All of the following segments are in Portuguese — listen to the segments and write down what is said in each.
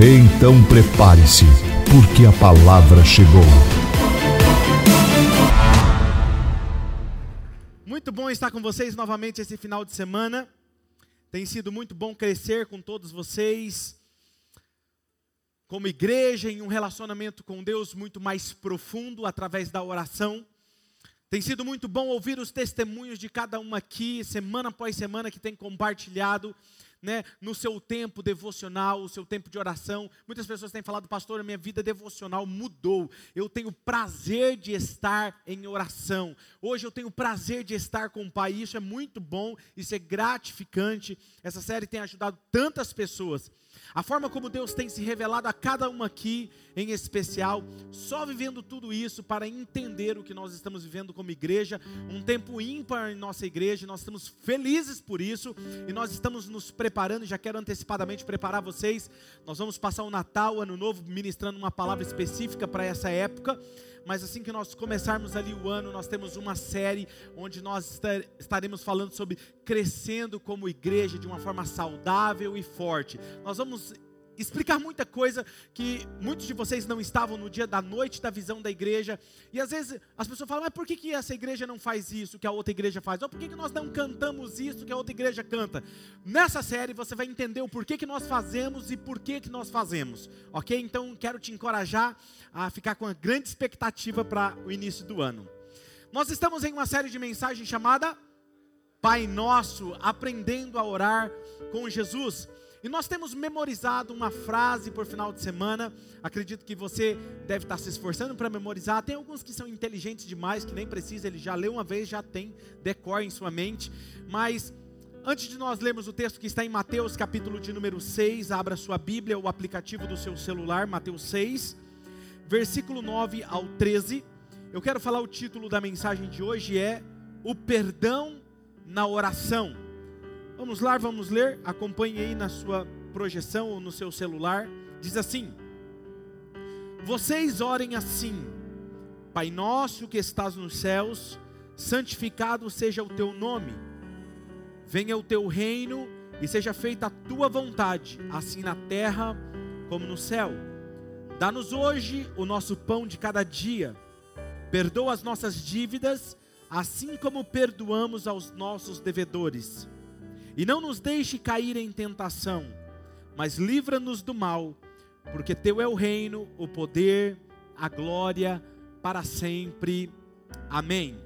Então prepare-se, porque a palavra chegou. Muito bom estar com vocês novamente esse final de semana. Tem sido muito bom crescer com todos vocês, como igreja, em um relacionamento com Deus muito mais profundo através da oração. Tem sido muito bom ouvir os testemunhos de cada um aqui, semana após semana, que tem compartilhado né, no seu tempo devocional, o seu tempo de oração. Muitas pessoas têm falado, pastor, a minha vida devocional mudou. Eu tenho prazer de estar em oração. Hoje eu tenho prazer de estar com o Pai. Isso é muito bom, isso é gratificante. Essa série tem ajudado tantas pessoas. A forma como Deus tem se revelado a cada uma aqui, em especial, só vivendo tudo isso para entender o que nós estamos vivendo como igreja, um tempo ímpar em nossa igreja, nós estamos felizes por isso e nós estamos nos preparando, já quero antecipadamente preparar vocês. Nós vamos passar o Natal, o Ano Novo, ministrando uma palavra específica para essa época mas assim que nós começarmos ali o ano, nós temos uma série onde nós estaremos falando sobre crescendo como igreja de uma forma saudável e forte. Nós vamos explicar muita coisa que muitos de vocês não estavam no dia da noite da visão da igreja. E às vezes as pessoas falam, mas por que, que essa igreja não faz isso que a outra igreja faz? Ou por que, que nós não cantamos isso que a outra igreja canta? Nessa série você vai entender o porquê que nós fazemos e por que, nós fazemos. Ok? Então quero te encorajar a ficar com uma grande expectativa para o início do ano. Nós estamos em uma série de mensagens chamada Pai Nosso, aprendendo a orar com Jesus. E nós temos memorizado uma frase por final de semana. Acredito que você deve estar se esforçando para memorizar. Tem alguns que são inteligentes demais, que nem precisa, ele já leu uma vez, já tem decor em sua mente. Mas antes de nós lermos o texto que está em Mateus, capítulo de número 6, abra sua Bíblia, o aplicativo do seu celular, Mateus 6, versículo 9 ao 13. Eu quero falar o título da mensagem de hoje é O perdão na oração. Vamos lá, vamos ler. Acompanhe aí na sua projeção ou no seu celular. Diz assim: Vocês orem assim: Pai nosso que estás nos céus, santificado seja o teu nome. Venha o teu reino e seja feita a tua vontade, assim na terra como no céu. Dá-nos hoje o nosso pão de cada dia. Perdoa as nossas dívidas, assim como perdoamos aos nossos devedores e não nos deixe cair em tentação, mas livra-nos do mal, porque teu é o reino, o poder, a glória para sempre. Amém.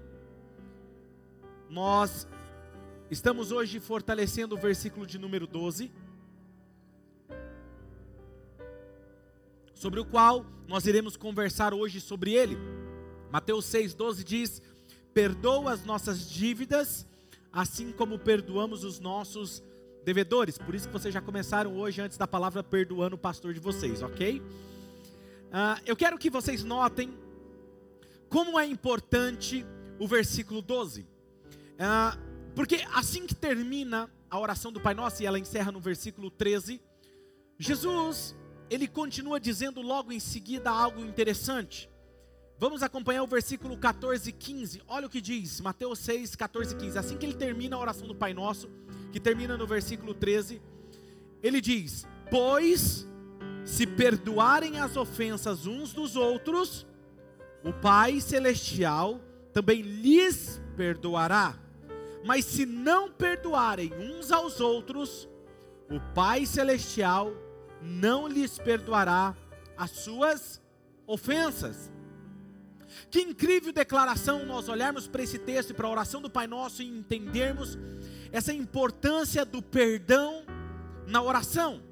Nós estamos hoje fortalecendo o versículo de número 12, sobre o qual nós iremos conversar hoje sobre ele. Mateus 6,12 diz: Perdoa as nossas dívidas assim como perdoamos os nossos devedores. Por isso que vocês já começaram hoje, antes da palavra, perdoando o pastor de vocês, ok? Uh, eu quero que vocês notem como é importante o versículo 12. Uh, ah, porque assim que termina a oração do Pai Nosso, e ela encerra no versículo 13, Jesus, ele continua dizendo logo em seguida algo interessante. Vamos acompanhar o versículo 14 e 15. Olha o que diz, Mateus 6, 14 e 15. Assim que ele termina a oração do Pai Nosso, que termina no versículo 13, ele diz: Pois se perdoarem as ofensas uns dos outros, o Pai Celestial também lhes perdoará. Mas se não perdoarem uns aos outros, o Pai Celestial não lhes perdoará as suas ofensas. Que incrível declaração nós olharmos para esse texto e para a oração do Pai Nosso e entendermos essa importância do perdão na oração.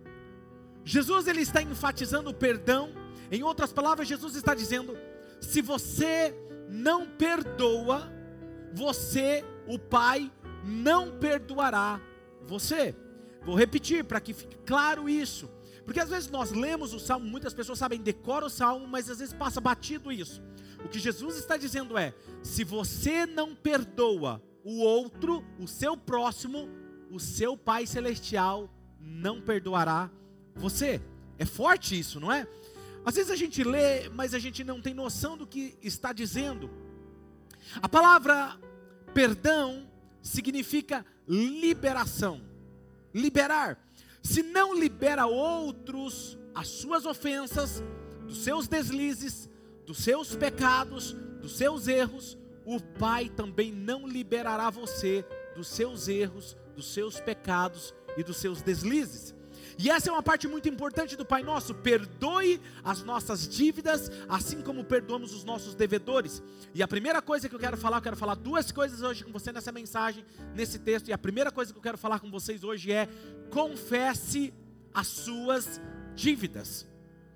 Jesus ele está enfatizando o perdão. Em outras palavras, Jesus está dizendo: se você não perdoa, você, o Pai, não perdoará você. Vou repetir para que fique claro isso. Porque às vezes nós lemos o salmo, muitas pessoas sabem, decora o salmo, mas às vezes passa batido isso. O que Jesus está dizendo é: se você não perdoa o outro, o seu próximo, o seu Pai Celestial não perdoará você. É forte isso, não é? Às vezes a gente lê, mas a gente não tem noção do que está dizendo. A palavra perdão significa liberação. Liberar. Se não libera outros as suas ofensas, dos seus deslizes, dos seus pecados, dos seus erros, o Pai também não liberará você dos seus erros, dos seus pecados e dos seus deslizes. E essa é uma parte muito importante do Pai Nosso: perdoe as nossas dívidas, assim como perdoamos os nossos devedores. E a primeira coisa que eu quero falar, eu quero falar duas coisas hoje com você nessa mensagem, nesse texto. E a primeira coisa que eu quero falar com vocês hoje é: confesse as suas dívidas.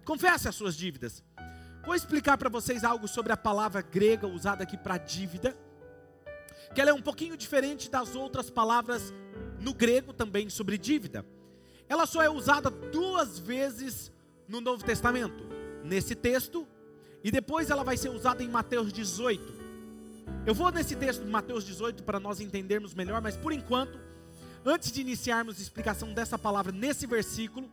Confesse as suas dívidas. Vou explicar para vocês algo sobre a palavra grega usada aqui para dívida, que ela é um pouquinho diferente das outras palavras no grego também sobre dívida ela só é usada duas vezes no Novo Testamento, nesse texto, e depois ela vai ser usada em Mateus 18. Eu vou nesse texto de Mateus 18 para nós entendermos melhor, mas por enquanto, antes de iniciarmos a explicação dessa palavra nesse versículo,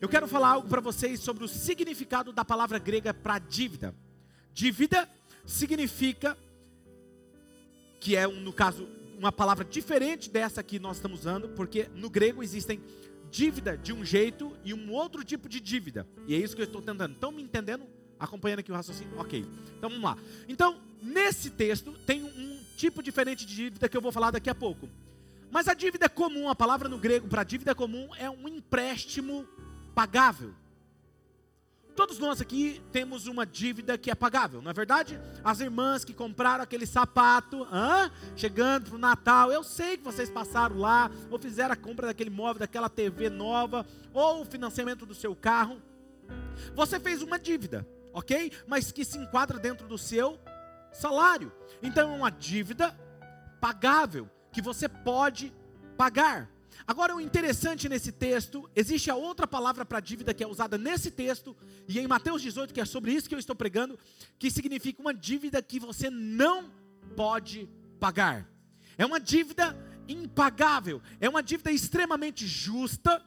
eu quero falar algo para vocês sobre o significado da palavra grega para dívida. Dívida significa que é, no caso, uma palavra diferente dessa que nós estamos usando, porque no grego existem dívida de um jeito e um outro tipo de dívida. E é isso que eu estou tentando. Estão me entendendo? Acompanhando aqui o raciocínio? Ok. Então vamos lá. Então, nesse texto, tem um tipo diferente de dívida que eu vou falar daqui a pouco. Mas a dívida comum, a palavra no grego para dívida comum é um empréstimo pagável. Todos nós aqui temos uma dívida que é pagável, não é verdade? As irmãs que compraram aquele sapato, chegando para o Natal, eu sei que vocês passaram lá, ou fizeram a compra daquele móvel, daquela TV nova, ou o financiamento do seu carro. Você fez uma dívida, ok? Mas que se enquadra dentro do seu salário. Então é uma dívida pagável, que você pode pagar. Agora, o interessante nesse texto, existe a outra palavra para dívida que é usada nesse texto, e em Mateus 18, que é sobre isso que eu estou pregando, que significa uma dívida que você não pode pagar. É uma dívida impagável, é uma dívida extremamente justa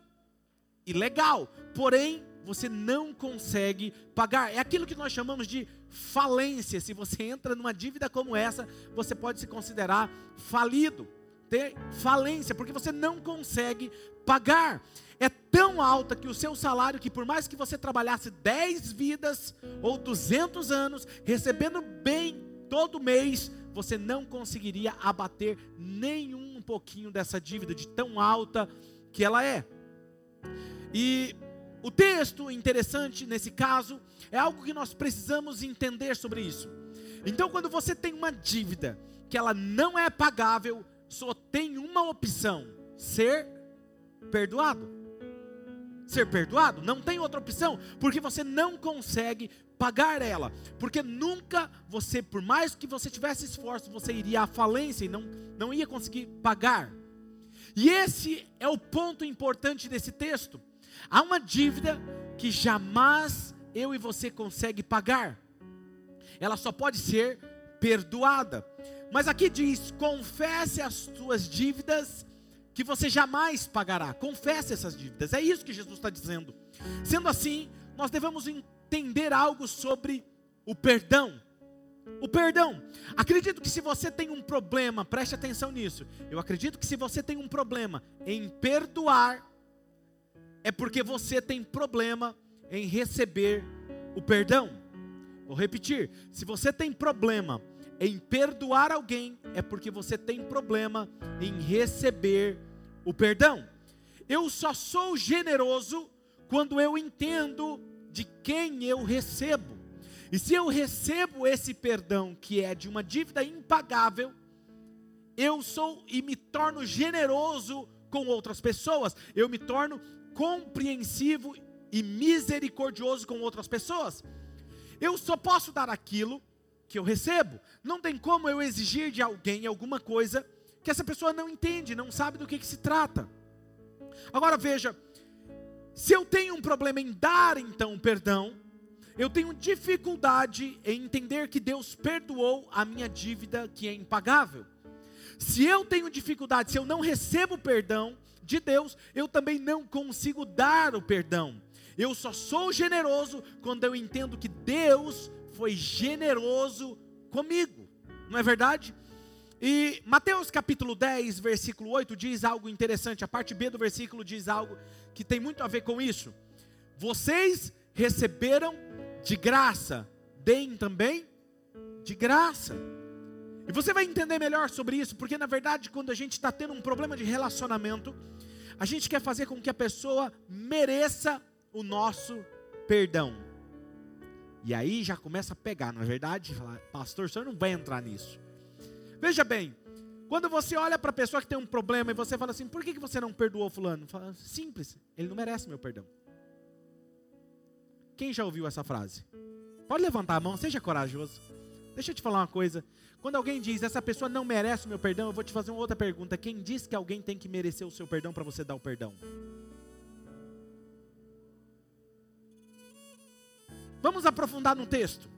e legal, porém você não consegue pagar. É aquilo que nós chamamos de falência. Se você entra numa dívida como essa, você pode se considerar falido ter falência, porque você não consegue pagar. É tão alta que o seu salário, que por mais que você trabalhasse 10 vidas ou 200 anos, recebendo bem todo mês, você não conseguiria abater nenhum um pouquinho dessa dívida, de tão alta que ela é. E o texto interessante nesse caso é algo que nós precisamos entender sobre isso. Então, quando você tem uma dívida que ela não é pagável, só tem uma opção: ser perdoado. Ser perdoado, não tem outra opção, porque você não consegue pagar ela, porque nunca você, por mais que você tivesse esforço, você iria à falência e não, não ia conseguir pagar. E esse é o ponto importante desse texto. Há uma dívida que jamais eu e você consegue pagar. Ela só pode ser perdoada. Mas aqui diz: confesse as suas dívidas que você jamais pagará. Confesse essas dívidas. É isso que Jesus está dizendo. Sendo assim, nós devemos entender algo sobre o perdão. O perdão. Acredito que se você tem um problema, preste atenção nisso. Eu acredito que se você tem um problema em perdoar, é porque você tem problema em receber o perdão. Vou repetir: se você tem problema em perdoar alguém é porque você tem problema em receber o perdão. Eu só sou generoso quando eu entendo de quem eu recebo. E se eu recebo esse perdão que é de uma dívida impagável, eu sou e me torno generoso com outras pessoas, eu me torno compreensivo e misericordioso com outras pessoas. Eu só posso dar aquilo que eu recebo. Não tem como eu exigir de alguém alguma coisa que essa pessoa não entende, não sabe do que, que se trata. Agora veja, Se eu tenho um problema em dar então perdão, eu tenho dificuldade em entender que Deus perdoou a minha dívida que é impagável. Se eu tenho dificuldade, se eu não recebo perdão de Deus, eu também não consigo dar o perdão. Eu só sou generoso quando eu entendo que Deus foi generoso comigo. Não é verdade? E Mateus capítulo 10, versículo 8 diz algo interessante. A parte B do versículo diz algo que tem muito a ver com isso. Vocês receberam de graça, deem também de graça. E você vai entender melhor sobre isso, porque na verdade, quando a gente está tendo um problema de relacionamento, a gente quer fazer com que a pessoa mereça o nosso perdão. E aí já começa a pegar, na é verdade, falar, pastor, o senhor não vai entrar nisso. Veja bem, quando você olha para a pessoa que tem um problema e você fala assim, por que, que você não perdoou fulano? Fala, simples, ele não merece meu perdão. Quem já ouviu essa frase? Pode levantar a mão, seja corajoso. Deixa eu te falar uma coisa. Quando alguém diz, essa pessoa não merece o meu perdão, eu vou te fazer uma outra pergunta. Quem diz que alguém tem que merecer o seu perdão para você dar o perdão? Vamos aprofundar no texto.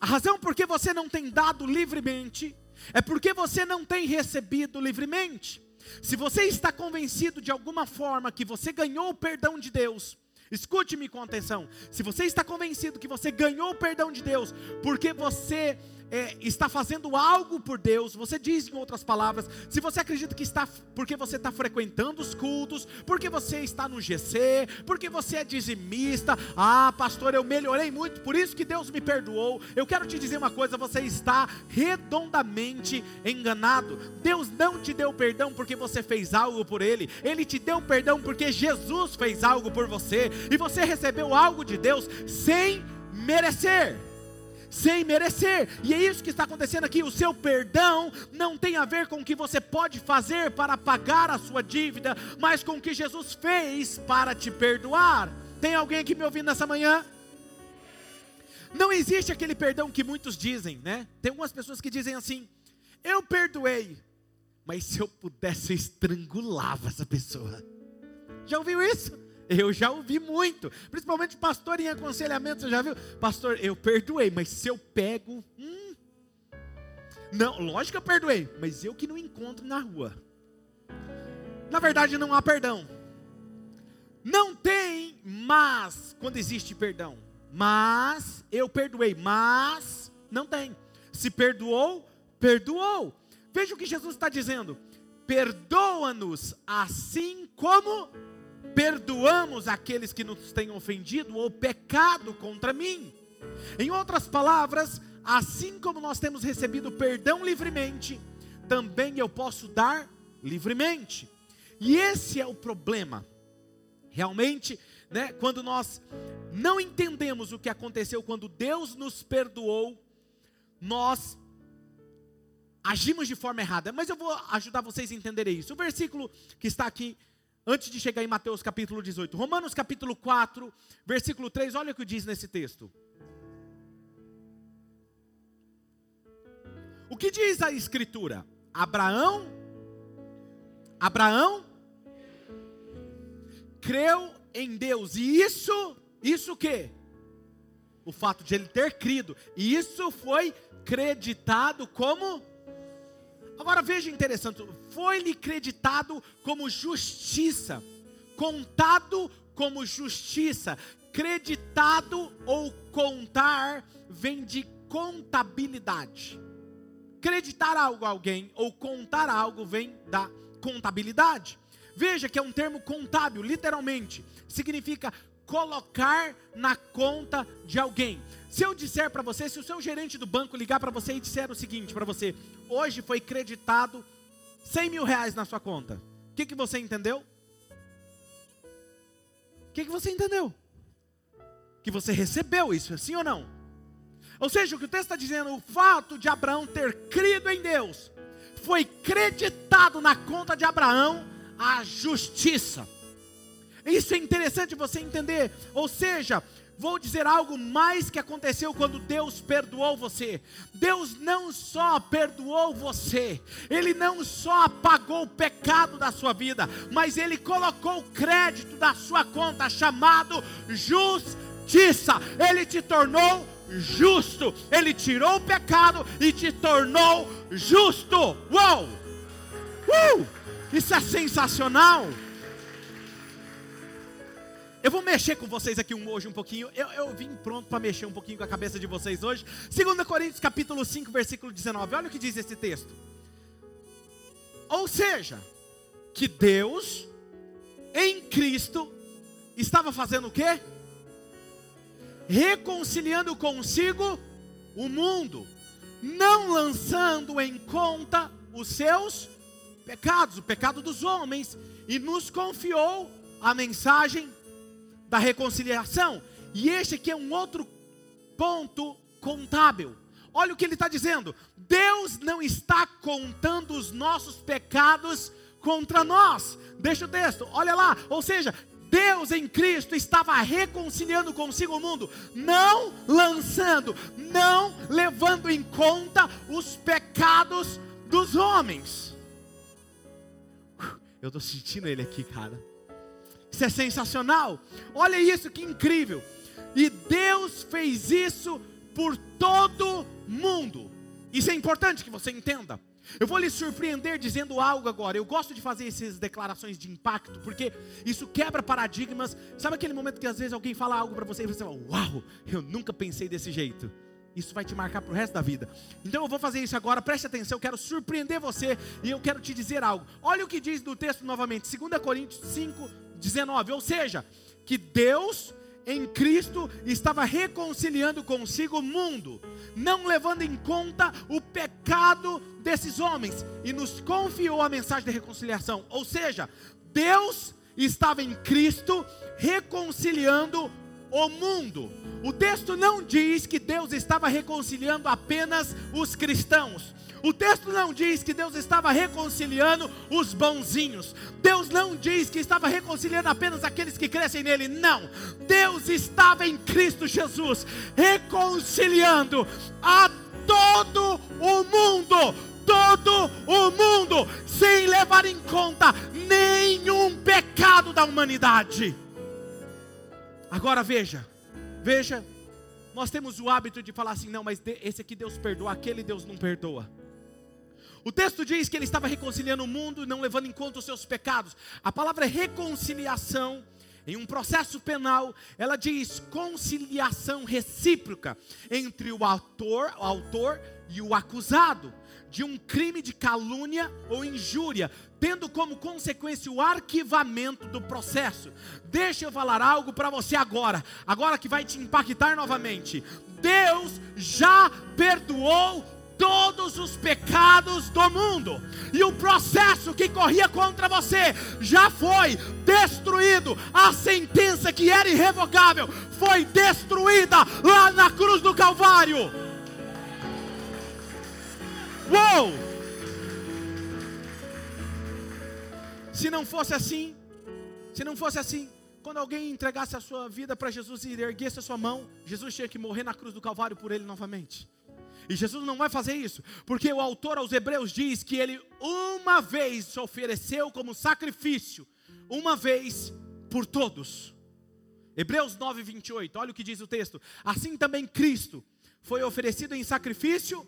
A razão por que você não tem dado livremente é porque você não tem recebido livremente. Se você está convencido de alguma forma que você ganhou o perdão de Deus, escute-me com atenção. Se você está convencido que você ganhou o perdão de Deus porque você é, está fazendo algo por Deus, você diz em outras palavras, se você acredita que está, porque você está frequentando os cultos, porque você está no GC, porque você é dizimista, ah, pastor, eu melhorei muito, por isso que Deus me perdoou. Eu quero te dizer uma coisa: você está redondamente enganado. Deus não te deu perdão porque você fez algo por Ele, Ele te deu perdão porque Jesus fez algo por você, e você recebeu algo de Deus sem merecer sem merecer. E é isso que está acontecendo aqui. O seu perdão não tem a ver com o que você pode fazer para pagar a sua dívida, mas com o que Jesus fez para te perdoar. Tem alguém aqui me ouvindo nessa manhã? Não existe aquele perdão que muitos dizem, né? Tem algumas pessoas que dizem assim: Eu perdoei, mas se eu pudesse, eu estrangulava essa pessoa. Já ouviu isso? Eu já ouvi muito, principalmente pastor em aconselhamento, você já viu? Pastor, eu perdoei, mas se eu pego, hum, não, lógico que eu perdoei, mas eu que não encontro na rua. Na verdade, não há perdão. Não tem, mas quando existe perdão, mas eu perdoei, mas não tem. Se perdoou, perdoou. Veja o que Jesus está dizendo: perdoa-nos assim como perdoamos aqueles que nos têm ofendido ou pecado contra mim. Em outras palavras, assim como nós temos recebido perdão livremente, também eu posso dar livremente. E esse é o problema. Realmente, né, quando nós não entendemos o que aconteceu quando Deus nos perdoou, nós agimos de forma errada. Mas eu vou ajudar vocês a entenderem isso. O versículo que está aqui antes de chegar em Mateus capítulo 18. Romanos capítulo 4, versículo 3, olha o que diz nesse texto. O que diz a escritura? Abraão Abraão creu em Deus. E isso, isso o quê? O fato de ele ter crido. E isso foi creditado como Agora veja interessante, foi-lhe creditado como justiça, contado como justiça. Creditado ou contar vem de contabilidade. Creditar algo a alguém ou contar algo vem da contabilidade. Veja que é um termo contábil, literalmente. Significa colocar na conta de alguém. Se eu disser para você, se o seu gerente do banco ligar para você e disser o seguinte para você: hoje foi creditado 100 mil reais na sua conta, o que, que você entendeu? O que, que você entendeu? Que você recebeu isso, sim ou não? Ou seja, o que o texto está dizendo, o fato de Abraão ter crido em Deus, foi creditado na conta de Abraão a justiça. Isso é interessante você entender. Ou seja, vou dizer algo mais que aconteceu quando Deus perdoou você. Deus não só perdoou você, Ele não só apagou o pecado da sua vida, mas Ele colocou o crédito da sua conta chamado justiça. Ele te tornou justo. Ele tirou o pecado e te tornou justo. Uou! Uh! Isso é sensacional. Eu vou mexer com vocês aqui hoje um pouquinho. Eu, eu vim pronto para mexer um pouquinho com a cabeça de vocês hoje. 2 Coríntios capítulo 5, versículo 19. Olha o que diz esse texto. Ou seja, que Deus em Cristo estava fazendo o quê? Reconciliando consigo o mundo, não lançando em conta os seus pecados, o pecado dos homens, e nos confiou a mensagem da reconciliação. E este aqui é um outro ponto contábil. Olha o que ele está dizendo: Deus não está contando os nossos pecados contra nós. Deixa o texto, olha lá. Ou seja, Deus em Cristo estava reconciliando consigo o mundo, não lançando, não levando em conta os pecados dos homens. Eu estou sentindo ele aqui, cara. Isso é sensacional. Olha isso que incrível. E Deus fez isso por todo mundo. Isso é importante que você entenda. Eu vou lhe surpreender dizendo algo agora. Eu gosto de fazer essas declarações de impacto, porque isso quebra paradigmas. Sabe aquele momento que às vezes alguém fala algo para você e você fala: Uau, eu nunca pensei desse jeito. Isso vai te marcar para o resto da vida. Então eu vou fazer isso agora, preste atenção, eu quero surpreender você e eu quero te dizer algo. Olha o que diz no texto novamente, 2 Coríntios 5, 19. Ou seja, que Deus em Cristo estava reconciliando consigo o mundo, não levando em conta o pecado desses homens, e nos confiou a mensagem de reconciliação. Ou seja, Deus estava em Cristo reconciliando o mundo. O texto não diz que Deus estava reconciliando apenas os cristãos. O texto não diz que Deus estava reconciliando os bonzinhos. Deus não diz que estava reconciliando apenas aqueles que crescem nele. Não. Deus estava em Cristo Jesus reconciliando a todo o mundo. Todo o mundo, sem levar em conta nenhum pecado da humanidade. Agora veja, veja, nós temos o hábito de falar assim: não, mas esse aqui Deus perdoa, aquele Deus não perdoa. O texto diz que ele estava reconciliando o mundo, não levando em conta os seus pecados. A palavra reconciliação, em um processo penal, ela diz conciliação recíproca entre o autor, o autor e o acusado de um crime de calúnia ou injúria, tendo como consequência o arquivamento do processo. Deixa eu falar algo para você agora, agora que vai te impactar novamente. Deus já perdoou todos os pecados do mundo, e o processo que corria contra você já foi destruído. A sentença que era irrevogável foi destruída lá na cruz do Calvário. Uou! Se não fosse assim, se não fosse assim, quando alguém entregasse a sua vida para Jesus e erguesse a sua mão, Jesus tinha que morrer na cruz do Calvário por ele novamente. E Jesus não vai fazer isso, porque o autor aos Hebreus diz que ele uma vez se ofereceu como sacrifício, uma vez por todos. Hebreus 9, 28, olha o que diz o texto. Assim também Cristo foi oferecido em sacrifício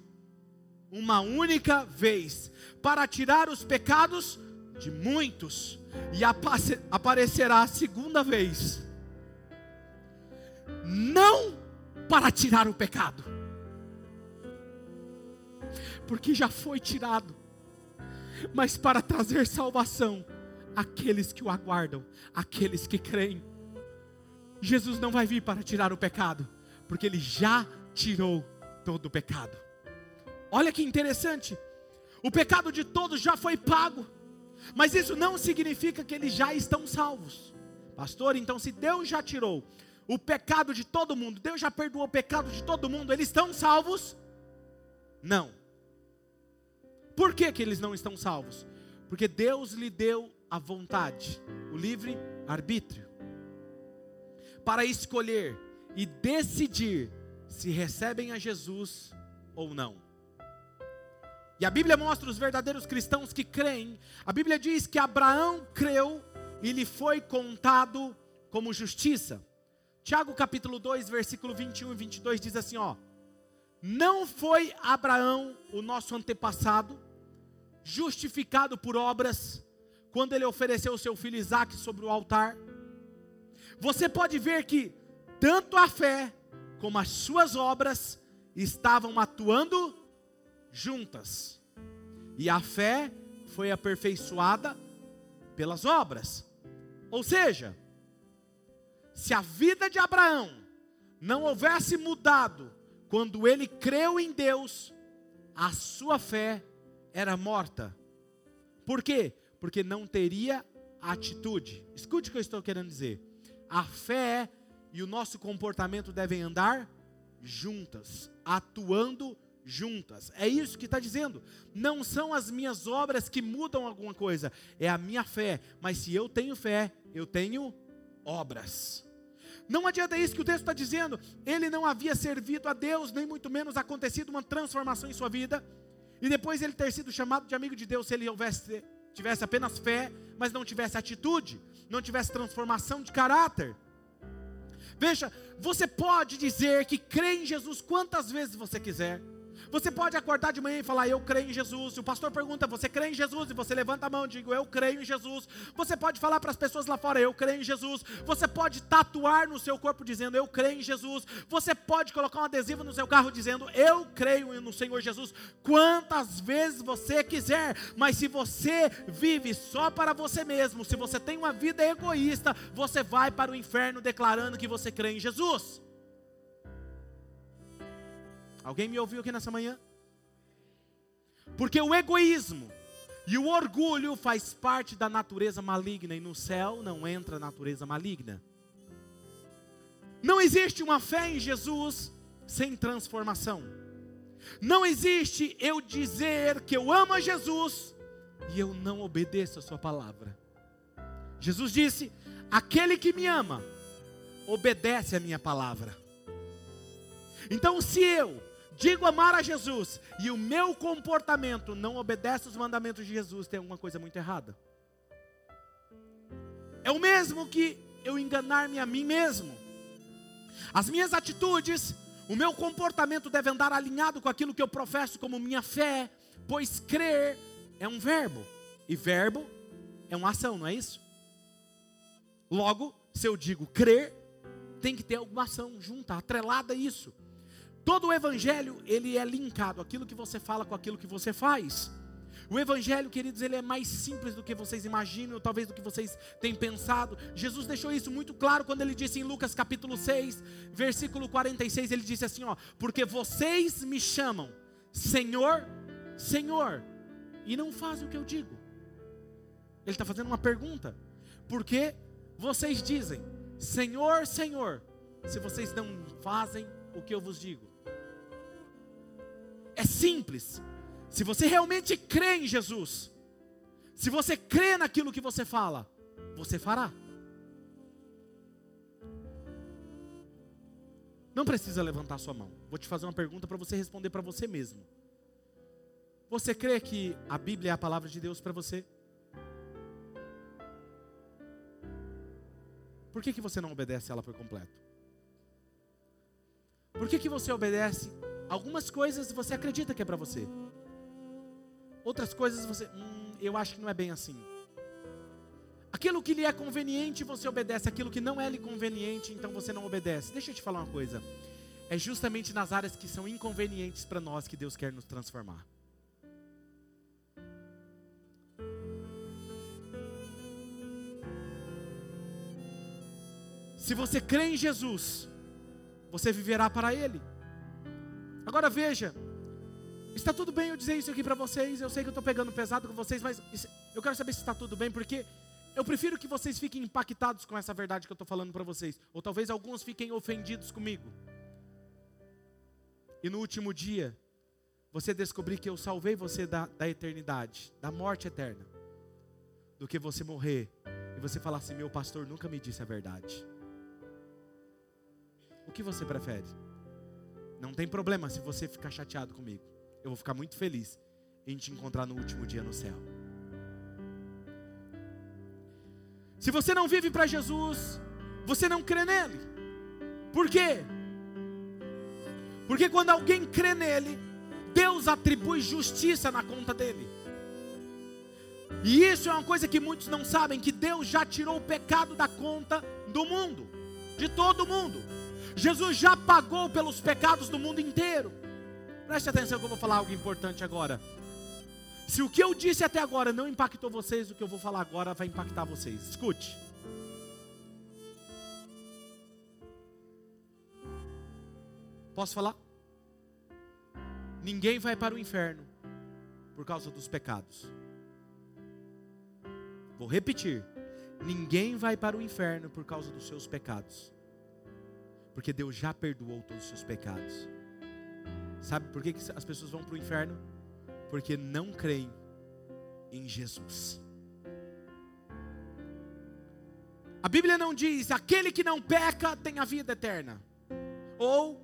uma única vez, para tirar os pecados de muitos, e aparecerá a segunda vez, não para tirar o pecado porque já foi tirado, mas para trazer salvação àqueles que o aguardam, àqueles que creem. Jesus não vai vir para tirar o pecado, porque ele já tirou todo o pecado. Olha que interessante, o pecado de todos já foi pago, mas isso não significa que eles já estão salvos. Pastor, então se Deus já tirou o pecado de todo mundo, Deus já perdoou o pecado de todo mundo, eles estão salvos? Não. Por que, que eles não estão salvos? Porque Deus lhe deu a vontade, o livre arbítrio, para escolher e decidir se recebem a Jesus ou não. E a Bíblia mostra os verdadeiros cristãos que creem. A Bíblia diz que Abraão creu e lhe foi contado como justiça. Tiago capítulo 2, versículo 21 e 22 diz assim, ó: Não foi Abraão, o nosso antepassado, justificado por obras, quando ele ofereceu o seu filho Isaque sobre o altar? Você pode ver que tanto a fé como as suas obras estavam atuando juntas. E a fé foi aperfeiçoada pelas obras. Ou seja, se a vida de Abraão não houvesse mudado quando ele creu em Deus, a sua fé era morta. Por quê? Porque não teria atitude. Escute o que eu estou querendo dizer. A fé e o nosso comportamento devem andar juntas, atuando juntas. É isso que está dizendo. Não são as minhas obras que mudam alguma coisa, é a minha fé. Mas se eu tenho fé, eu tenho obras. Não adianta isso que o texto está dizendo. Ele não havia servido a Deus, nem muito menos acontecido uma transformação em sua vida. E depois ele ter sido chamado de amigo de Deus, se ele houvesse, tivesse apenas fé, mas não tivesse atitude, não tivesse transformação de caráter. Veja, você pode dizer que crê em Jesus quantas vezes você quiser. Você pode acordar de manhã e falar, eu creio em Jesus. Se o pastor pergunta, você crê em Jesus? E você levanta a mão e diz, eu creio em Jesus. Você pode falar para as pessoas lá fora, eu creio em Jesus. Você pode tatuar no seu corpo dizendo, eu creio em Jesus. Você pode colocar um adesivo no seu carro dizendo, eu creio no Senhor Jesus. Quantas vezes você quiser. Mas se você vive só para você mesmo, se você tem uma vida egoísta, você vai para o inferno declarando que você crê em Jesus. Alguém me ouviu aqui nessa manhã? Porque o egoísmo e o orgulho faz parte da natureza maligna e no céu não entra a natureza maligna. Não existe uma fé em Jesus sem transformação. Não existe eu dizer que eu amo a Jesus e eu não obedeço a sua palavra. Jesus disse: Aquele que me ama, obedece a minha palavra. Então, se eu digo amar a Jesus e o meu comportamento não obedece os mandamentos de Jesus, tem alguma coisa muito errada. É o mesmo que eu enganar-me a mim mesmo. As minhas atitudes, o meu comportamento deve andar alinhado com aquilo que eu professo como minha fé, pois crer é um verbo e verbo é uma ação, não é isso? Logo, se eu digo crer, tem que ter alguma ação junta, atrelada a isso. Todo o evangelho, ele é linkado, aquilo que você fala com aquilo que você faz. O evangelho, queridos, ele é mais simples do que vocês imaginam, ou talvez do que vocês têm pensado. Jesus deixou isso muito claro quando ele disse em Lucas capítulo 6, versículo 46, ele disse assim, ó: "Porque vocês me chamam Senhor, Senhor, e não fazem o que eu digo". Ele está fazendo uma pergunta. Porque vocês dizem: "Senhor, Senhor", se vocês não fazem o que eu vos digo? É simples. Se você realmente crê em Jesus, se você crê naquilo que você fala, você fará. Não precisa levantar sua mão. Vou te fazer uma pergunta para você responder para você mesmo. Você crê que a Bíblia é a palavra de Deus para você? Por que, que você não obedece ela por completo? Por que, que você obedece Algumas coisas você acredita que é para você. Outras coisas você, hum, eu acho que não é bem assim. Aquilo que lhe é conveniente, você obedece. Aquilo que não é lhe conveniente, então você não obedece. Deixa eu te falar uma coisa. É justamente nas áreas que são inconvenientes para nós que Deus quer nos transformar. Se você crê em Jesus, você viverá para Ele. Agora veja, está tudo bem eu dizer isso aqui para vocês. Eu sei que eu estou pegando pesado com vocês, mas eu quero saber se está tudo bem, porque eu prefiro que vocês fiquem impactados com essa verdade que eu estou falando para vocês. Ou talvez alguns fiquem ofendidos comigo. E no último dia, você descobrir que eu salvei você da, da eternidade, da morte eterna, do que você morrer e você falar assim: meu pastor nunca me disse a verdade. O que você prefere? Não tem problema se você ficar chateado comigo. Eu vou ficar muito feliz em te encontrar no último dia no céu. Se você não vive para Jesus, você não crê nele. Por quê? Porque quando alguém crê nele, Deus atribui justiça na conta dele. E isso é uma coisa que muitos não sabem: que Deus já tirou o pecado da conta do mundo, de todo mundo. Jesus já pagou pelos pecados do mundo inteiro. Preste atenção que eu vou falar algo importante agora. Se o que eu disse até agora não impactou vocês, o que eu vou falar agora vai impactar vocês. Escute. Posso falar? Ninguém vai para o inferno por causa dos pecados. Vou repetir. Ninguém vai para o inferno por causa dos seus pecados. Porque Deus já perdoou todos os seus pecados. Sabe por que as pessoas vão para o inferno? Porque não creem em Jesus. A Bíblia não diz: aquele que não peca tem a vida eterna. Ou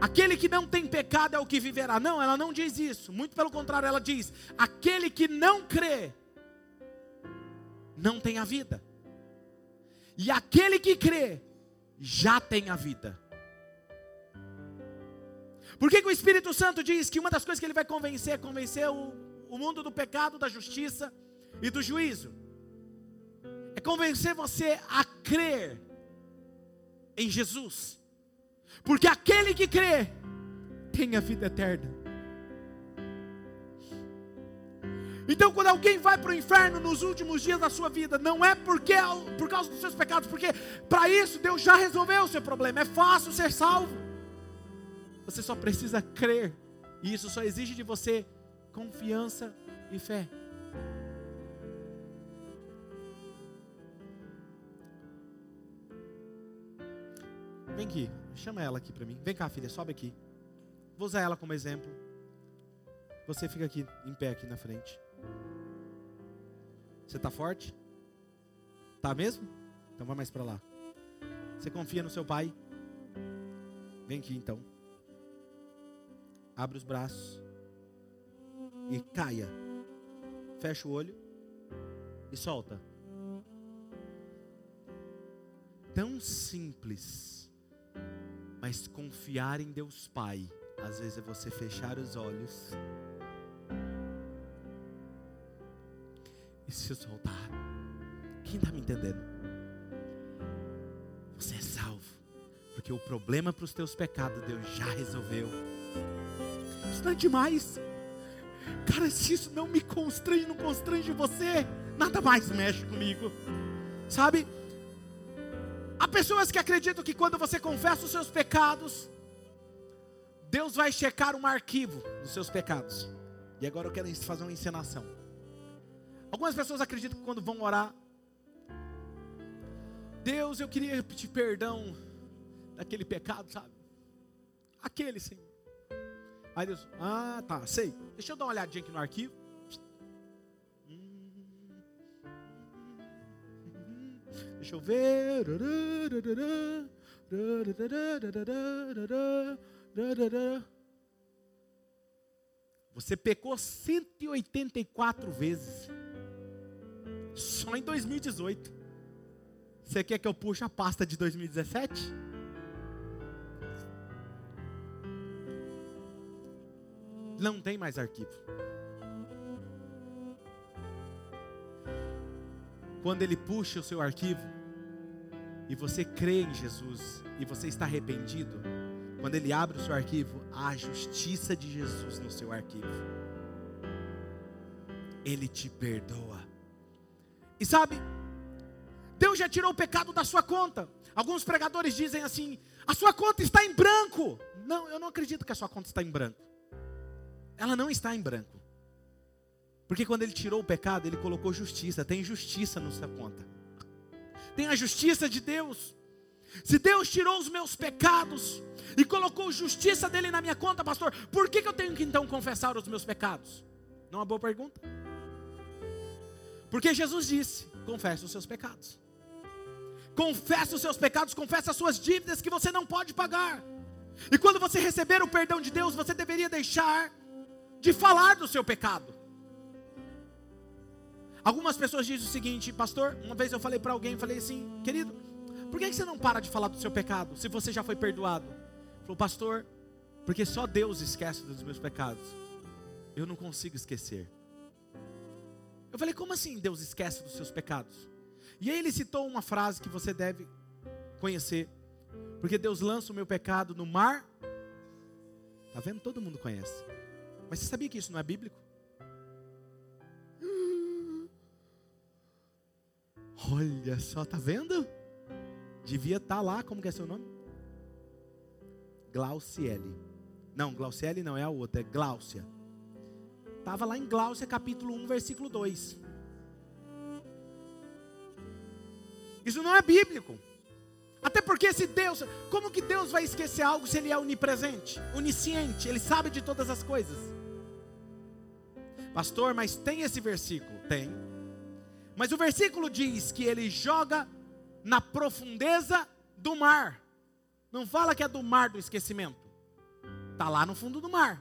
aquele que não tem pecado é o que viverá. Não, ela não diz isso. Muito pelo contrário, ela diz: aquele que não crê não tem a vida. E aquele que crê já tem a vida. Por que, que, o Espírito Santo diz que uma das coisas que ele vai convencer é convencer o, o mundo do pecado, da justiça e do juízo? É convencer você a crer em Jesus. Porque aquele que crê tem a vida eterna. Então, quando alguém vai para o inferno nos últimos dias da sua vida, não é porque é por causa dos seus pecados, porque para isso Deus já resolveu o seu problema. É fácil ser salvo. Você só precisa crer. E isso só exige de você confiança e fé. Vem aqui, chama ela aqui para mim. Vem cá, filha, sobe aqui. Vou usar ela como exemplo. Você fica aqui em pé aqui na frente. Você está forte? Tá mesmo? Então vai mais para lá. Você confia no seu pai? Vem aqui então. Abre os braços e caia. Fecha o olho e solta. Tão simples, mas confiar em Deus Pai, às vezes é você fechar os olhos e se soltar. Quem está me entendendo? Você é salvo, porque o problema para os teus pecados Deus já resolveu. Isso não é demais. Cara, se isso não me constrange, não constrange você, nada mais mexe comigo. Sabe? Há pessoas que acreditam que quando você confessa os seus pecados, Deus vai checar um arquivo dos seus pecados. E agora eu quero fazer uma encenação. Algumas pessoas acreditam que quando vão orar, Deus, eu queria pedir perdão daquele pecado, sabe? Aquele, Senhor. Aí Deus, ah, tá, sei. Deixa eu dar uma olhadinha aqui no arquivo. Deixa eu ver. Você pecou 184 vezes. Só em 2018. Você quer que eu puxe a pasta de 2017? Não tem mais arquivo. Quando ele puxa o seu arquivo e você crê em Jesus e você está arrependido, quando ele abre o seu arquivo, há a justiça de Jesus no seu arquivo. Ele te perdoa. E sabe, Deus já tirou o pecado da sua conta. Alguns pregadores dizem assim: a sua conta está em branco. Não, eu não acredito que a sua conta está em branco. Ela não está em branco. Porque quando ele tirou o pecado, ele colocou justiça. Tem justiça na sua conta. Tem a justiça de Deus. Se Deus tirou os meus pecados e colocou justiça dele na minha conta, pastor, por que, que eu tenho que então confessar os meus pecados? Não é uma boa pergunta? Porque Jesus disse: confesse os seus pecados. Confesse os seus pecados, confesse as suas dívidas que você não pode pagar. E quando você receber o perdão de Deus, você deveria deixar de falar do seu pecado. Algumas pessoas dizem o seguinte, pastor, uma vez eu falei para alguém, falei assim, querido, por que você não para de falar do seu pecado, se você já foi perdoado? Falou, pastor, porque só Deus esquece dos meus pecados. Eu não consigo esquecer. Eu falei, como assim Deus esquece dos seus pecados? E aí ele citou uma frase que você deve conhecer. Porque Deus lança o meu pecado no mar. Tá vendo? Todo mundo conhece. Mas você sabia que isso não é bíblico? Olha só, tá vendo? Devia estar tá lá, como que é seu nome? Glauciele. Não, Glauciele não, é a outra, é Gláucia. Estava lá em Gláucia, capítulo 1, versículo 2. Isso não é bíblico. Até porque se Deus, como que Deus vai esquecer algo se ele é onipresente, onisciente, ele sabe de todas as coisas? Pastor, mas tem esse versículo? Tem. Mas o versículo diz que ele joga na profundeza do mar. Não fala que é do mar do esquecimento. Está lá no fundo do mar.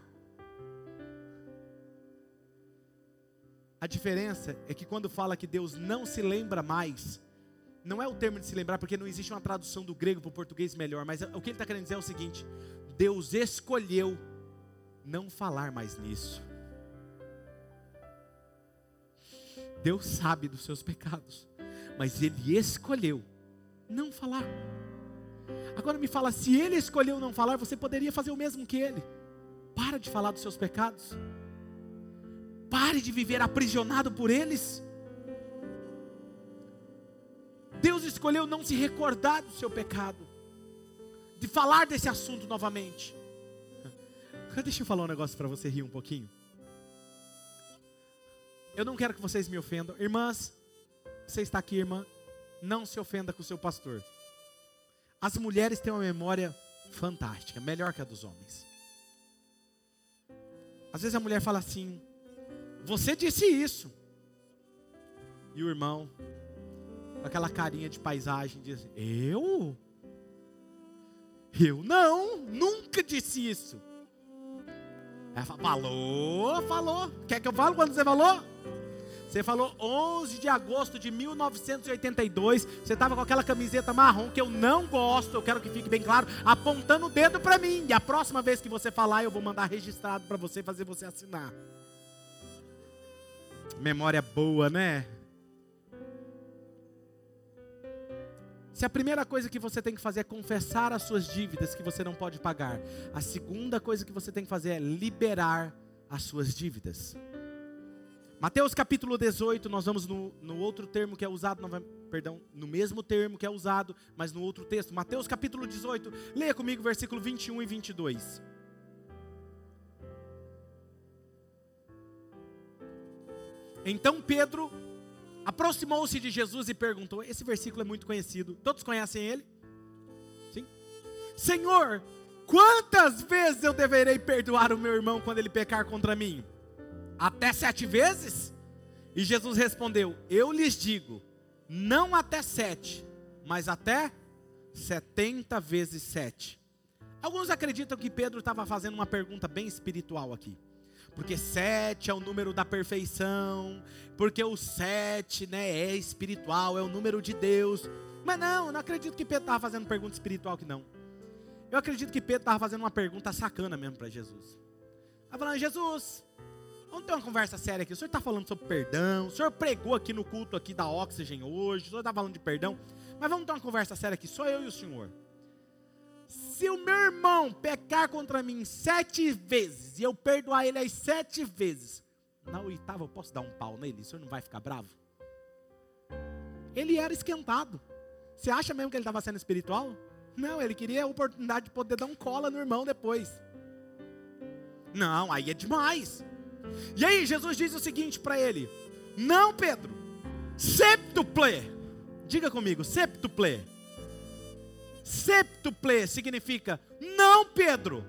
A diferença é que quando fala que Deus não se lembra mais, não é o termo de se lembrar, porque não existe uma tradução do grego para o português melhor, mas o que ele está querendo dizer é o seguinte: Deus escolheu não falar mais nisso. Deus sabe dos seus pecados, mas Ele escolheu não falar. Agora me fala, se Ele escolheu não falar, você poderia fazer o mesmo que Ele. Para de falar dos seus pecados. Pare de viver aprisionado por eles. Deus escolheu não se recordar do seu pecado, de falar desse assunto novamente. Deixa eu falar um negócio para você rir um pouquinho. Eu não quero que vocês me ofendam. Irmãs, você está aqui, irmã, não se ofenda com o seu pastor. As mulheres têm uma memória fantástica, melhor que a dos homens. Às vezes a mulher fala assim: Você disse isso. E o irmão, com aquela carinha de paisagem, diz: Eu? Eu não, nunca disse isso. Ela fala, falou, falou. Quer que eu fale quando você falou? Você falou 11 de agosto de 1982. Você estava com aquela camiseta marrom que eu não gosto. Eu quero que fique bem claro, apontando o dedo para mim. E a próxima vez que você falar, eu vou mandar registrado para você fazer você assinar. Memória boa, né? Se a primeira coisa que você tem que fazer é confessar as suas dívidas que você não pode pagar, a segunda coisa que você tem que fazer é liberar as suas dívidas. Mateus capítulo 18, nós vamos no, no outro termo que é usado, perdão, no mesmo termo que é usado, mas no outro texto. Mateus capítulo 18, leia comigo versículo 21 e 22. Então Pedro aproximou-se de Jesus e perguntou: Esse versículo é muito conhecido, todos conhecem ele? Sim? Senhor, quantas vezes eu deverei perdoar o meu irmão quando ele pecar contra mim? Até sete vezes? E Jesus respondeu: Eu lhes digo, não até sete, mas até setenta vezes sete. Alguns acreditam que Pedro estava fazendo uma pergunta bem espiritual aqui porque sete é o número da perfeição, porque o sete né, é espiritual, é o número de Deus. Mas não, eu não acredito que Pedro estava fazendo pergunta espiritual que não. Eu acredito que Pedro estava fazendo uma pergunta sacana mesmo para Jesus. Estava falando, Jesus, vamos ter uma conversa séria aqui. O senhor está falando sobre perdão, o senhor pregou aqui no culto aqui da Oxygen hoje, o senhor está falando de perdão, mas vamos ter uma conversa séria aqui, só eu e o senhor se o meu irmão pecar contra mim sete vezes e eu perdoar ele as sete vezes, na oitava eu posso dar um pau nele? O senhor não vai ficar bravo? Ele era esquentado. Você acha mesmo que ele estava sendo espiritual? Não, ele queria a oportunidade de poder dar um cola no irmão depois. Não, aí é demais. E aí Jesus diz o seguinte para ele: Não, Pedro, septuple. Diga comigo, septuple. Septuple significa não Pedro,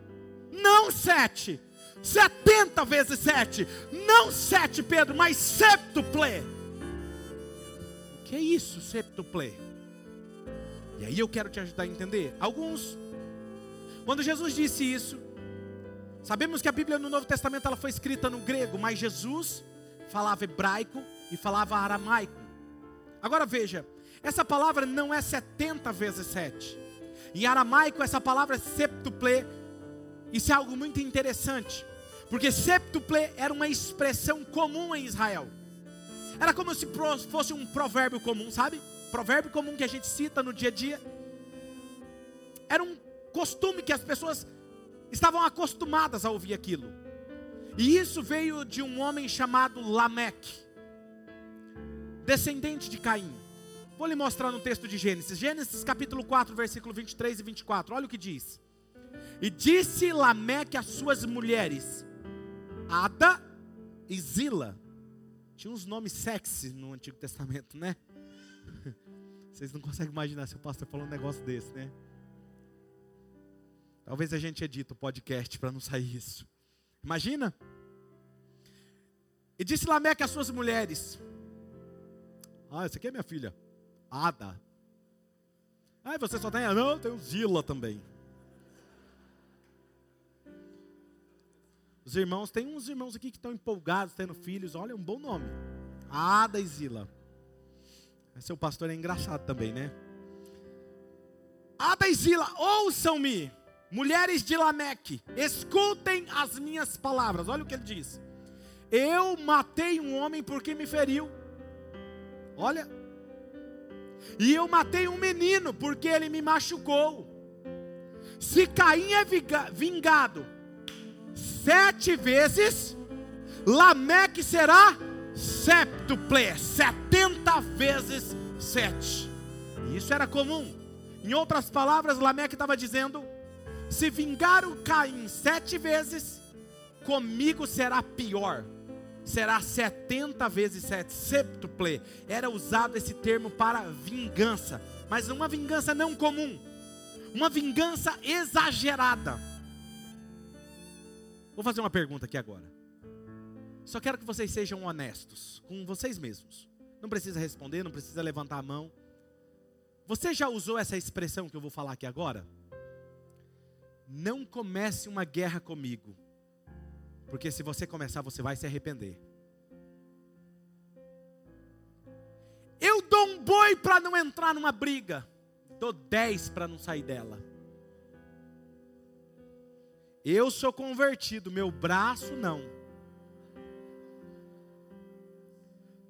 não sete, setenta vezes sete, não sete Pedro, mas septuple. O que é isso, septuple? E aí eu quero te ajudar a entender. Alguns, quando Jesus disse isso, sabemos que a Bíblia no Novo Testamento ela foi escrita no grego, mas Jesus falava hebraico e falava aramaico. Agora veja, essa palavra não é 70 vezes 7. Em aramaico, essa palavra é septuple. Isso é algo muito interessante. Porque septuple era uma expressão comum em Israel. Era como se fosse um provérbio comum, sabe? Provérbio comum que a gente cita no dia a dia. Era um costume que as pessoas estavam acostumadas a ouvir aquilo. E isso veio de um homem chamado Lameque, descendente de Caim. Vou lhe mostrar no texto de Gênesis. Gênesis capítulo 4, versículo 23 e 24. Olha o que diz. E disse Lameque às suas mulheres, Ada e Zila. Tinha uns nomes sexy no Antigo Testamento, né? Vocês não conseguem imaginar se o pastor falou um negócio desse, né? Talvez a gente edite o podcast para não sair isso. Imagina? E disse Lameque às suas mulheres: Ah, essa aqui é minha filha. Ada. Ah, você só tem. Não, eu tenho Zila também. Os irmãos, tem uns irmãos aqui que estão empolgados, tendo filhos. Olha, é um bom nome. Ada e Zila. Seu pastor é engraçado também, né? Ada e Zila, ouçam-me, mulheres de Lameque, escutem as minhas palavras. Olha o que ele diz. Eu matei um homem porque me feriu. Olha, e eu matei um menino porque ele me machucou. Se Caim é vingado sete vezes, Lameque será septuple, setenta vezes sete. Isso era comum. Em outras palavras, Lameque estava dizendo: se vingar o Caim sete vezes, comigo será pior será 70 vezes 7, septuple. Era usado esse termo para vingança, mas uma vingança não comum, uma vingança exagerada. Vou fazer uma pergunta aqui agora. Só quero que vocês sejam honestos com vocês mesmos. Não precisa responder, não precisa levantar a mão. Você já usou essa expressão que eu vou falar aqui agora? Não comece uma guerra comigo porque se você começar, você vai se arrepender. Eu dou um boi para não entrar numa briga, dou dez para não sair dela. Eu sou convertido, meu braço não.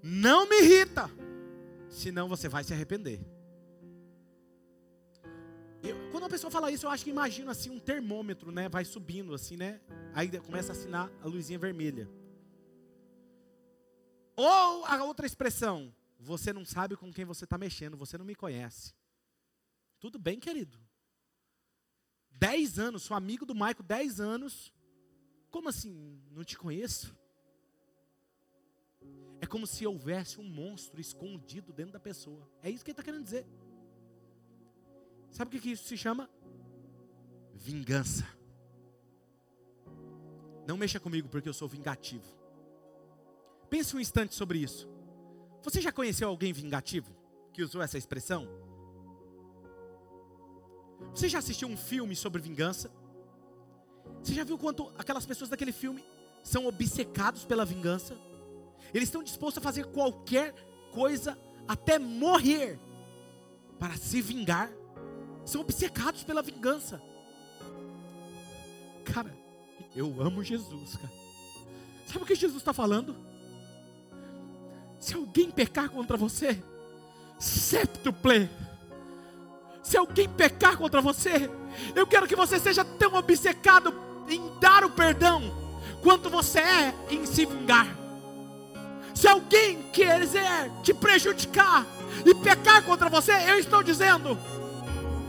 Não me irrita, senão você vai se arrepender. Eu, quando uma pessoa fala isso, eu acho que imagino assim um termômetro, né? Vai subindo assim, né? Aí começa a assinar a luzinha vermelha. Ou a outra expressão, você não sabe com quem você está mexendo, você não me conhece. Tudo bem, querido. Dez anos, sou amigo do Maico, dez anos. Como assim, não te conheço? É como se houvesse um monstro escondido dentro da pessoa. É isso que ele está querendo dizer. Sabe o que isso se chama? Vingança. Não mexa comigo porque eu sou vingativo. Pense um instante sobre isso. Você já conheceu alguém vingativo que usou essa expressão? Você já assistiu um filme sobre vingança? Você já viu quanto aquelas pessoas daquele filme são obcecados pela vingança? Eles estão dispostos a fazer qualquer coisa, até morrer, para se vingar são obcecados pela vingança. Cara, eu amo Jesus, cara. Sabe o que Jesus está falando? Se alguém pecar contra você, septuple. Se alguém pecar contra você, eu quero que você seja tão obcecado em dar o perdão, quanto você é em se vingar. Se alguém quiser te prejudicar e pecar contra você, eu estou dizendo,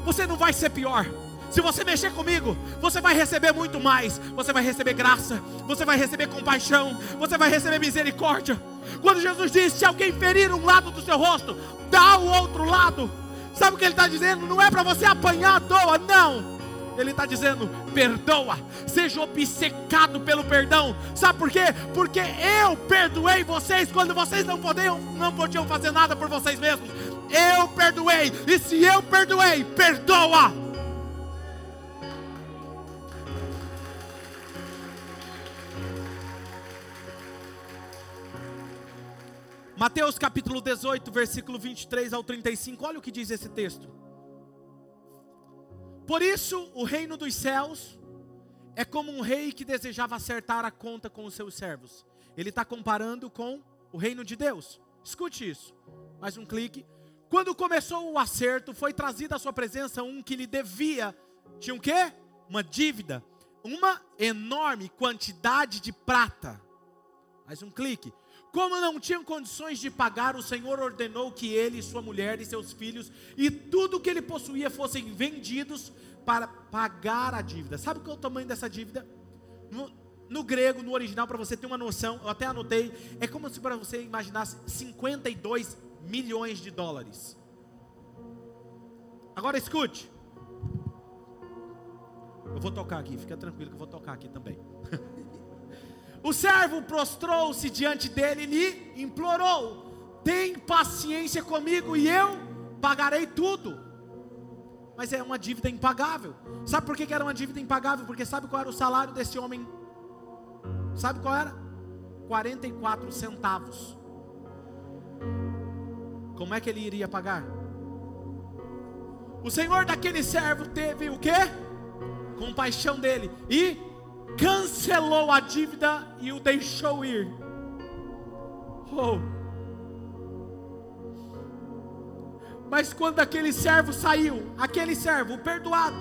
você não vai ser pior. Se você mexer comigo, você vai receber muito mais. Você vai receber graça, você vai receber compaixão, você vai receber misericórdia. Quando Jesus disse: Se alguém ferir um lado do seu rosto, dá o outro lado. Sabe o que ele está dizendo? Não é para você apanhar à toa, não. Ele está dizendo: perdoa, seja obcecado pelo perdão. Sabe por quê? Porque eu perdoei vocês quando vocês não podiam, não podiam fazer nada por vocês mesmos. Eu perdoei. E se eu perdoei, perdoa. Mateus capítulo 18, versículo 23 ao 35, olha o que diz esse texto. Por isso, o reino dos céus é como um rei que desejava acertar a conta com os seus servos. Ele está comparando com o reino de Deus. Escute isso. Mais um clique. Quando começou o acerto, foi trazido à sua presença um que lhe devia. Tinha um quê? Uma dívida. Uma enorme quantidade de prata. Mais um clique. Como não tinham condições de pagar, o Senhor ordenou que ele, sua mulher e seus filhos e tudo que ele possuía fossem vendidos para pagar a dívida. Sabe qual é o tamanho dessa dívida? No, no grego, no original, para você ter uma noção, eu até anotei, é como se para você imaginasse 52 milhões de dólares. Agora escute. Eu vou tocar aqui, fica tranquilo que eu vou tocar aqui também. O servo prostrou-se diante dele e lhe implorou: Tem paciência comigo e eu pagarei tudo. Mas é uma dívida impagável. Sabe por que era uma dívida impagável? Porque sabe qual era o salário desse homem? Sabe qual era? 44 centavos. Como é que ele iria pagar? O senhor daquele servo teve o quê? Compaixão dele e cancelou a dívida e o deixou ir. Oh. Mas quando aquele servo saiu, aquele servo, perdoado,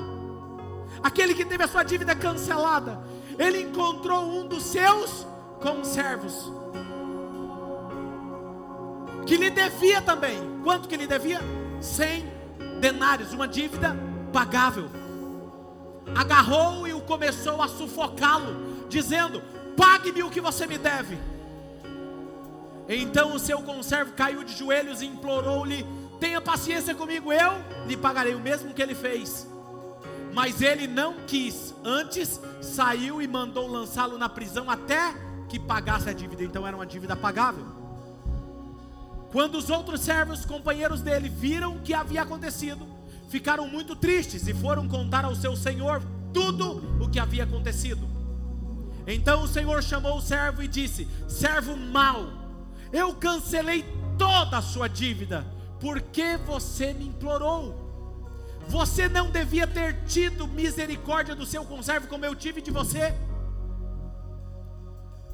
aquele que teve a sua dívida cancelada, ele encontrou um dos seus conservos, que lhe devia também. Quanto que lhe devia? Cem denários, uma dívida pagável agarrou e o começou a sufocá-lo, dizendo: Pague-me o que você me deve. Então o seu conservo caiu de joelhos e implorou-lhe: Tenha paciência comigo, eu lhe pagarei o mesmo que ele fez. Mas ele não quis, antes saiu e mandou lançá-lo na prisão até que pagasse a dívida. Então era uma dívida pagável. Quando os outros servos, companheiros dele, viram o que havia acontecido, ficaram muito tristes e foram contar ao seu senhor tudo o que havia acontecido. Então o senhor chamou o servo e disse: Servo mau, eu cancelei toda a sua dívida, porque você me implorou. Você não devia ter tido misericórdia do seu conservo como eu tive de você.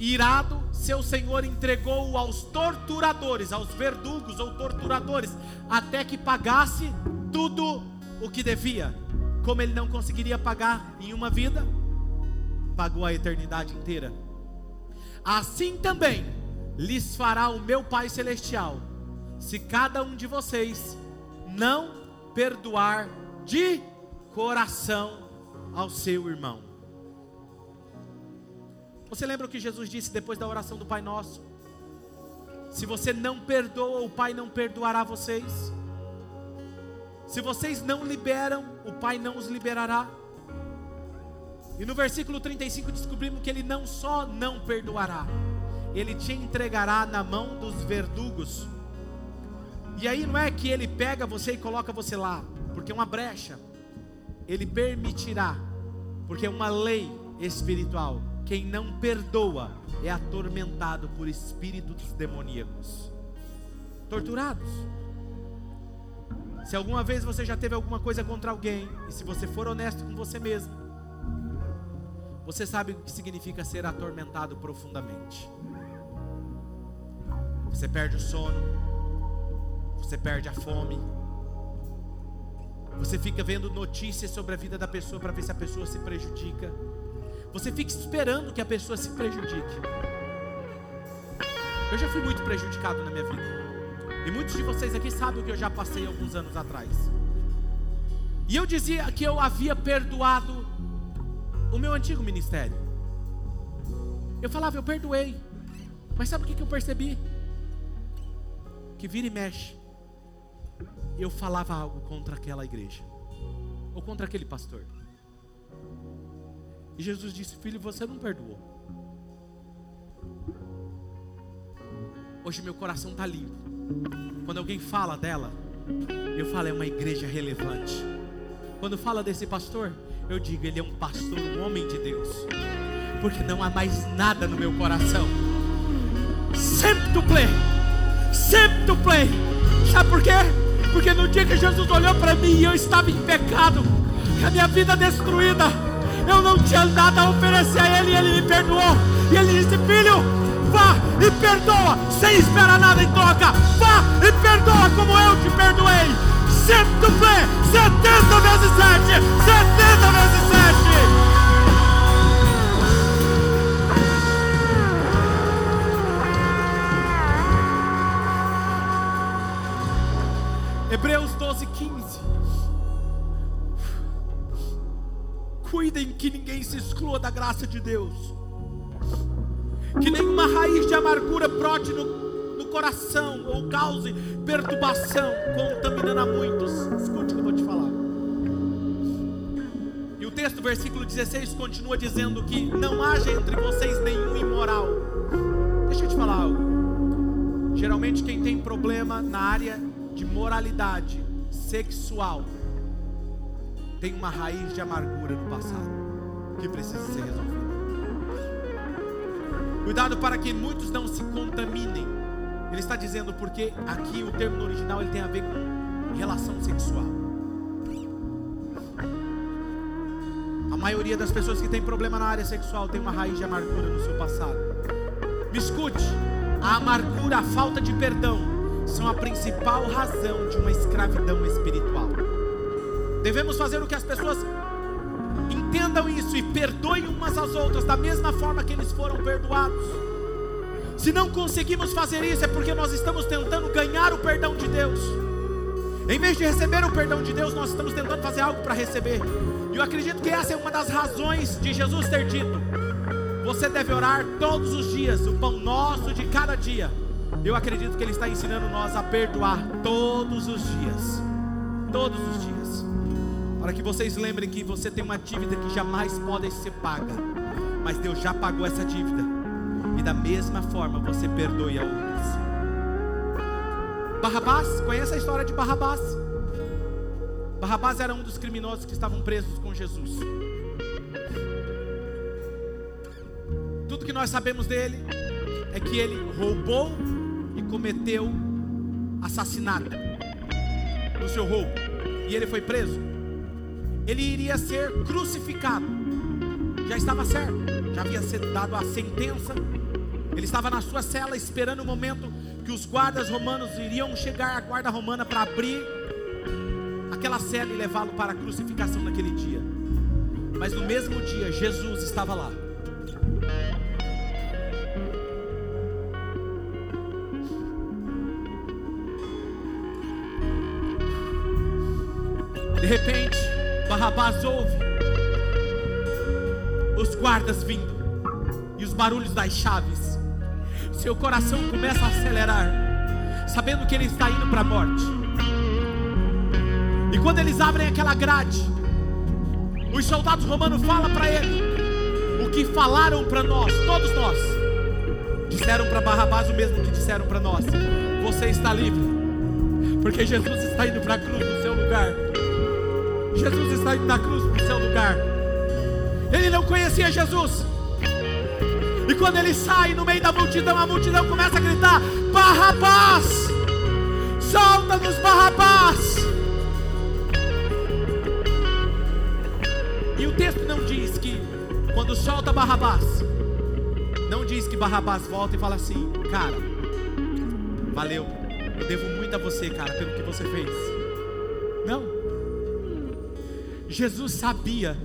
Irado, seu senhor entregou-o aos torturadores, aos verdugos ou torturadores, até que pagasse tudo o que devia. Como ele não conseguiria pagar em uma vida, pagou a eternidade inteira. Assim também lhes fará o meu Pai Celestial, se cada um de vocês não perdoar de coração ao seu irmão. Você lembra o que Jesus disse depois da oração do Pai Nosso? Se você não perdoa, o Pai não perdoará vocês. Se vocês não liberam, o Pai não os liberará. E no versículo 35 descobrimos que ele não só não perdoará, ele te entregará na mão dos verdugos. E aí não é que ele pega você e coloca você lá, porque é uma brecha. Ele permitirá, porque é uma lei espiritual. Quem não perdoa é atormentado por espíritos demoníacos, torturados. Se alguma vez você já teve alguma coisa contra alguém, e se você for honesto com você mesmo, você sabe o que significa ser atormentado profundamente. Você perde o sono, você perde a fome, você fica vendo notícias sobre a vida da pessoa para ver se a pessoa se prejudica. Você fica esperando que a pessoa se prejudique. Eu já fui muito prejudicado na minha vida. E muitos de vocês aqui sabem o que eu já passei alguns anos atrás. E eu dizia que eu havia perdoado o meu antigo ministério. Eu falava, eu perdoei. Mas sabe o que eu percebi? Que vira e mexe. Eu falava algo contra aquela igreja. Ou contra aquele pastor. E Jesus disse: Filho, você não perdoou. Hoje meu coração está limpo. Quando alguém fala dela, eu falo, é uma igreja relevante. Quando fala desse pastor, eu digo, ele é um pastor, um homem de Deus. Porque não há mais nada no meu coração. Sempre to play. Sempre to play. Sabe por quê? Porque no dia que Jesus olhou para mim eu estava em pecado, a minha vida destruída, eu não tinha nada a oferecer a Ele e Ele me perdoou. E Ele disse: Filho, vá e perdoa, sem esperar nada em troca. Vá e perdoa como eu te perdoei. Centuple, 70 vezes 7, 70 vezes 7. Hebreus 12, 15. Cuidem que ninguém se exclua da graça de Deus. Que nenhuma raiz de amargura brote no, no coração ou cause perturbação, contaminando a muitos. Escute o que eu vou te falar. E o texto, versículo 16, continua dizendo que não haja entre vocês nenhum imoral. Deixa eu te falar algo. Geralmente quem tem problema na área de moralidade sexual tem uma raiz de amargura no passado que precisa ser resolvida. Cuidado para que muitos não se contaminem. Ele está dizendo porque aqui o termo no original ele tem a ver com relação sexual. A maioria das pessoas que tem problema na área sexual tem uma raiz de amargura no seu passado. Me escute, a amargura, a falta de perdão são a principal razão de uma escravidão espiritual. Devemos fazer o que as pessoas entendam isso e perdoem umas às outras da mesma forma que eles foram perdoados. Se não conseguimos fazer isso, é porque nós estamos tentando ganhar o perdão de Deus. Em vez de receber o perdão de Deus, nós estamos tentando fazer algo para receber. E eu acredito que essa é uma das razões de Jesus ter dito: Você deve orar todos os dias, o pão nosso de cada dia. Eu acredito que Ele está ensinando nós a perdoar todos os dias. Todos os dias. Para que vocês lembrem que você tem uma dívida que jamais pode ser paga. Mas Deus já pagou essa dívida. E da mesma forma você perdoe a outros. Barrabás, conhece a história de Barrabás? Barrabás era um dos criminosos que estavam presos com Jesus. Tudo que nós sabemos dele é que ele roubou e cometeu assassinato no seu roubo. E ele foi preso. Ele iria ser crucificado. Já estava certo, já havia sido dado a sentença. Ele estava na sua cela esperando o momento que os guardas romanos iriam chegar, a guarda romana, para abrir aquela cela e levá-lo para a crucificação naquele dia. Mas no mesmo dia, Jesus estava lá. De repente, Barrabás ouve os guardas vindo e os barulhos das chaves. Seu coração começa a acelerar, sabendo que ele está indo para a morte. E quando eles abrem aquela grade, os soldados romanos falam para ele o que falaram para nós, todos nós. Disseram para Barrabás o mesmo que disseram para nós: Você está livre, porque Jesus está indo para a cruz no seu lugar. Jesus está indo na cruz no seu lugar. Ele não conhecia Jesus. E quando ele sai no meio da multidão, a multidão começa a gritar: Barrabás! Solta-nos, Barrabás! E o texto não diz que quando solta Barrabás, não diz que Barrabás volta e fala assim: Cara, valeu, eu devo muito a você, cara, pelo que você fez. Jesus sabia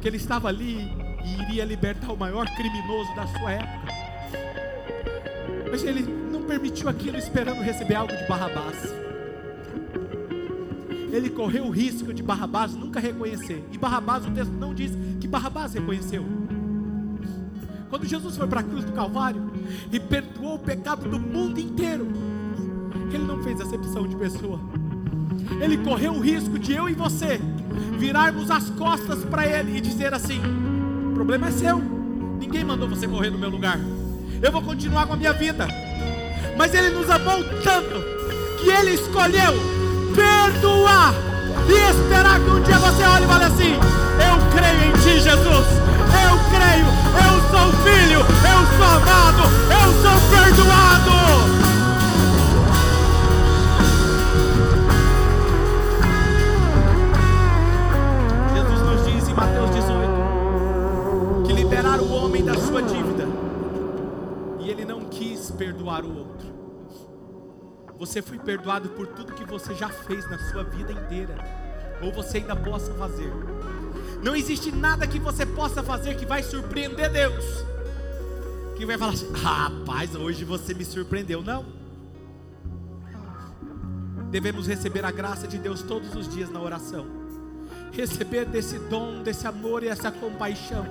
que ele estava ali e iria libertar o maior criminoso da sua época. Mas ele não permitiu aquilo esperando receber algo de Barrabás. Ele correu o risco de Barrabás nunca reconhecer. E Barrabás, o texto não diz que Barrabás reconheceu. Quando Jesus foi para a cruz do Calvário e perdoou o pecado do mundo inteiro, ele não fez acepção de pessoa. Ele correu o risco de eu e você virarmos as costas para Ele e dizer assim: o problema é seu, ninguém mandou você correr no meu lugar, eu vou continuar com a minha vida. Mas Ele nos amou tanto que Ele escolheu perdoar e esperar que um dia você olhe e fale assim: Eu creio em Ti, Jesus. Eu creio, eu sou filho, eu sou amado, eu sou perdoado. Homem da sua dívida e ele não quis perdoar o outro. Você foi perdoado por tudo que você já fez na sua vida inteira, ou você ainda possa fazer. Não existe nada que você possa fazer que vai surpreender Deus. Que vai falar assim: rapaz, hoje você me surpreendeu. Não. Devemos receber a graça de Deus todos os dias na oração receber desse dom, desse amor e essa compaixão,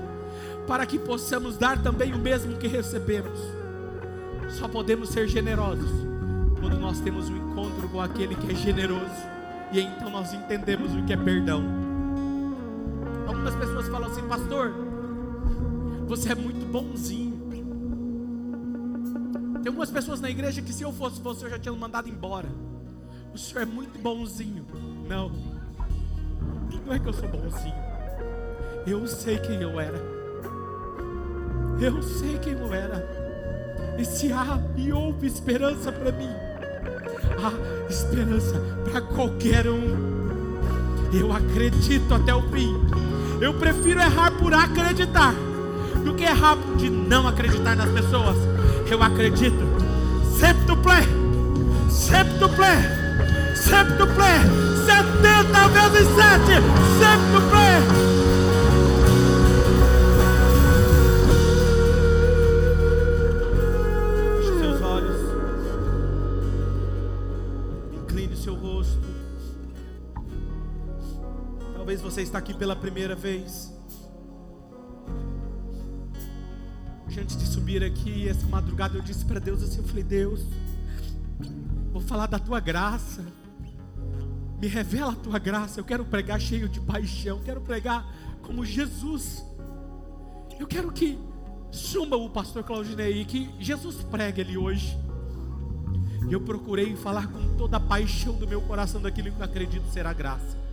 para que possamos dar também o mesmo que recebemos. Só podemos ser generosos quando nós temos um encontro com aquele que é generoso, e então nós entendemos o que é perdão. Algumas pessoas falam assim, pastor, você é muito bonzinho. Tem algumas pessoas na igreja que se eu fosse você eu já tinha mandado embora. O senhor é muito bonzinho. Não. Não é que eu sou bonzinho. Eu sei quem eu era. Eu sei quem eu era. E se há e houve esperança para mim, há esperança para qualquer um. Eu acredito até o fim. Eu prefiro errar por acreditar do que errar de não acreditar nas pessoas. Eu acredito. Septuple, septuple, septuple. 70 vezes 7, sempre você está aqui pela primeira vez. Antes de subir aqui, essa madrugada eu disse para Deus assim: eu falei, Deus, vou falar da tua graça. Me revela a tua graça. Eu quero pregar cheio de paixão. Quero pregar como Jesus. Eu quero que suma o pastor Claudinei que Jesus pregue ele hoje. Eu procurei falar com toda a paixão do meu coração daquilo que eu acredito ser a graça.